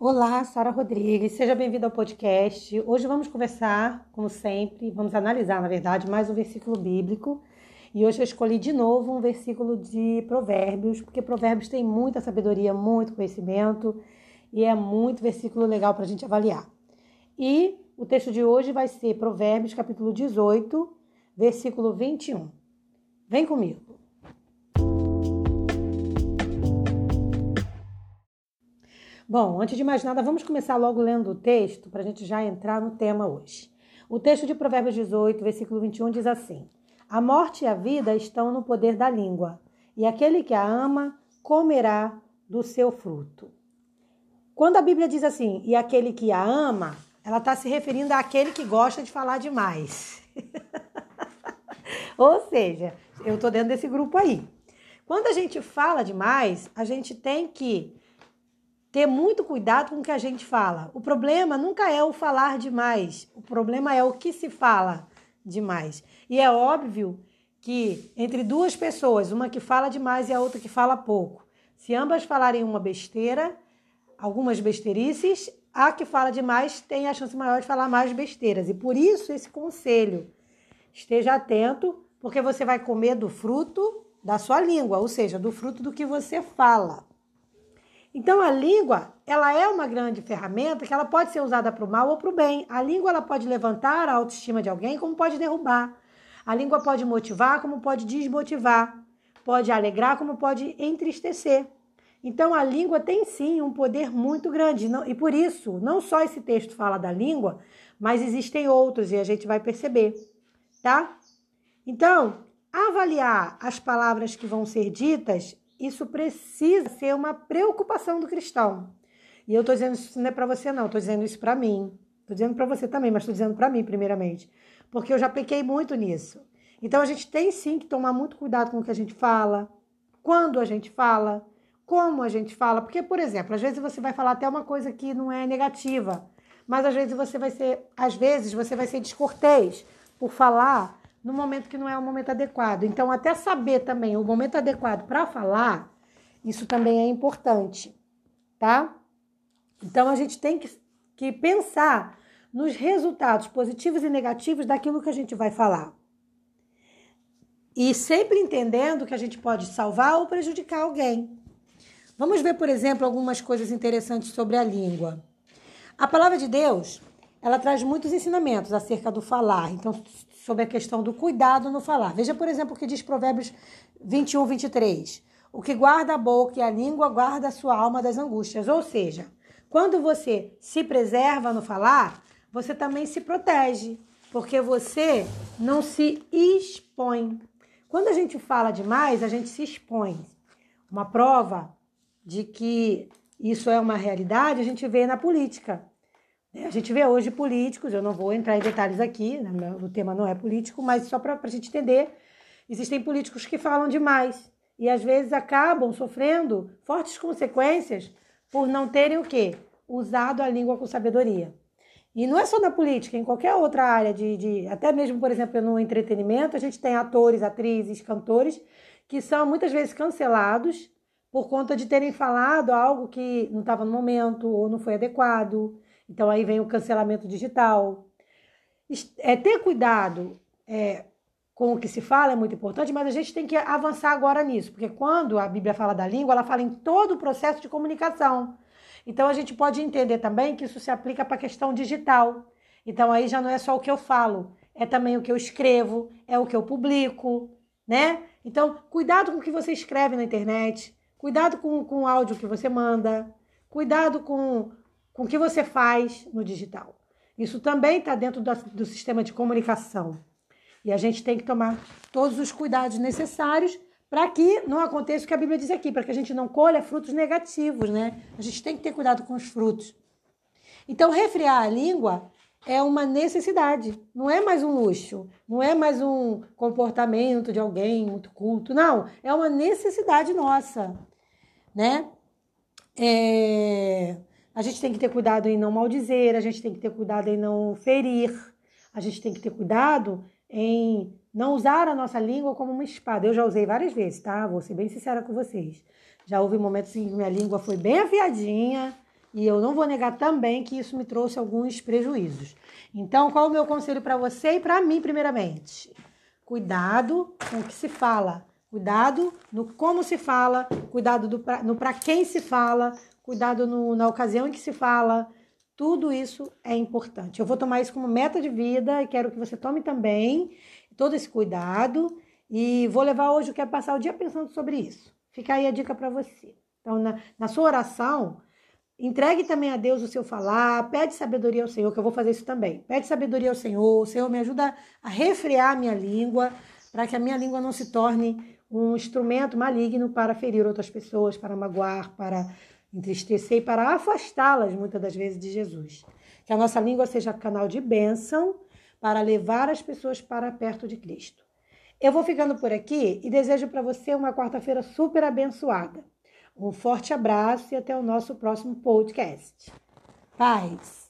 Olá, Sara Rodrigues, seja bem-vinda ao podcast. Hoje vamos conversar, como sempre, vamos analisar, na verdade, mais um versículo bíblico. E hoje eu escolhi de novo um versículo de Provérbios, porque Provérbios tem muita sabedoria, muito conhecimento e é muito versículo legal para a gente avaliar. E o texto de hoje vai ser Provérbios, capítulo 18, versículo 21. Vem comigo. Bom, antes de mais nada, vamos começar logo lendo o texto para a gente já entrar no tema hoje. O texto de Provérbios 18, versículo 21 diz assim: A morte e a vida estão no poder da língua, e aquele que a ama comerá do seu fruto. Quando a Bíblia diz assim, e aquele que a ama, ela está se referindo àquele que gosta de falar demais. Ou seja, eu estou dentro desse grupo aí. Quando a gente fala demais, a gente tem que ter muito cuidado com o que a gente fala. O problema nunca é o falar demais, o problema é o que se fala demais. E é óbvio que entre duas pessoas, uma que fala demais e a outra que fala pouco, se ambas falarem uma besteira, algumas besteirices, a que fala demais tem a chance maior de falar mais besteiras. E por isso esse conselho. Esteja atento, porque você vai comer do fruto da sua língua, ou seja, do fruto do que você fala. Então a língua, ela é uma grande ferramenta que ela pode ser usada para o mal ou para o bem. A língua ela pode levantar a autoestima de alguém, como pode derrubar. A língua pode motivar, como pode desmotivar. Pode alegrar, como pode entristecer. Então a língua tem sim um poder muito grande. E por isso, não só esse texto fala da língua, mas existem outros e a gente vai perceber, tá? Então, avaliar as palavras que vão ser ditas isso precisa ser uma preocupação do cristão. E eu estou dizendo isso não é para você, não, estou dizendo isso para mim. Estou dizendo para você também, mas estou dizendo para mim, primeiramente. Porque eu já pequei muito nisso. Então a gente tem sim que tomar muito cuidado com o que a gente fala, quando a gente fala, como a gente fala. Porque, por exemplo, às vezes você vai falar até uma coisa que não é negativa, mas às vezes você vai ser, às vezes você vai ser descortês por falar no momento que não é o momento adequado. Então, até saber também o momento adequado para falar, isso também é importante, tá? Então, a gente tem que, que pensar nos resultados positivos e negativos daquilo que a gente vai falar. E sempre entendendo que a gente pode salvar ou prejudicar alguém. Vamos ver, por exemplo, algumas coisas interessantes sobre a língua. A palavra de Deus, ela traz muitos ensinamentos acerca do falar. Então, sobre a questão do cuidado no falar. Veja, por exemplo, o que diz Provérbios 21, 23. O que guarda a boca e a língua guarda a sua alma das angústias. Ou seja, quando você se preserva no falar, você também se protege, porque você não se expõe. Quando a gente fala demais, a gente se expõe. Uma prova de que isso é uma realidade, a gente vê na política. É, a gente vê hoje políticos, eu não vou entrar em detalhes aqui, né, o tema não é político, mas só para a gente entender, existem políticos que falam demais e às vezes acabam sofrendo fortes consequências por não terem o quê? Usado a língua com sabedoria. E não é só na política, em qualquer outra área de, de até mesmo, por exemplo, no entretenimento, a gente tem atores, atrizes, cantores que são muitas vezes cancelados por conta de terem falado algo que não estava no momento ou não foi adequado então aí vem o cancelamento digital. É, ter cuidado é, com o que se fala é muito importante, mas a gente tem que avançar agora nisso, porque quando a Bíblia fala da língua, ela fala em todo o processo de comunicação. Então a gente pode entender também que isso se aplica para a questão digital. Então aí já não é só o que eu falo, é também o que eu escrevo, é o que eu publico, né? Então, cuidado com o que você escreve na internet, cuidado com, com o áudio que você manda, cuidado com com o que você faz no digital. Isso também está dentro do, do sistema de comunicação. E a gente tem que tomar todos os cuidados necessários para que não aconteça o que a Bíblia diz aqui, para que a gente não colha frutos negativos, né? A gente tem que ter cuidado com os frutos. Então, refriar a língua é uma necessidade, não é mais um luxo, não é mais um comportamento de alguém muito culto, não, é uma necessidade nossa, né? É... A gente tem que ter cuidado em não maldizer, a gente tem que ter cuidado em não ferir, a gente tem que ter cuidado em não usar a nossa língua como uma espada. Eu já usei várias vezes, tá? Vou ser bem sincera com vocês. Já houve momentos em que minha língua foi bem afiadinha e eu não vou negar também que isso me trouxe alguns prejuízos. Então, qual o meu conselho para você e para mim, primeiramente? Cuidado com o que se fala, cuidado no como se fala, cuidado do pra, no para quem se fala, cuidado no, na ocasião em que se fala. Tudo isso é importante. Eu vou tomar isso como meta de vida e quero que você tome também todo esse cuidado. E vou levar hoje, eu quero passar o dia pensando sobre isso. Fica aí a dica para você. Então, na, na sua oração, Entregue também a Deus o seu falar, pede sabedoria ao Senhor, que eu vou fazer isso também. Pede sabedoria ao Senhor, o Senhor me ajuda a refrear a minha língua, para que a minha língua não se torne um instrumento maligno para ferir outras pessoas, para magoar, para entristecer e para afastá-las muitas das vezes de Jesus. Que a nossa língua seja canal de bênção para levar as pessoas para perto de Cristo. Eu vou ficando por aqui e desejo para você uma quarta-feira super abençoada. Um forte abraço e até o nosso próximo podcast. Paz!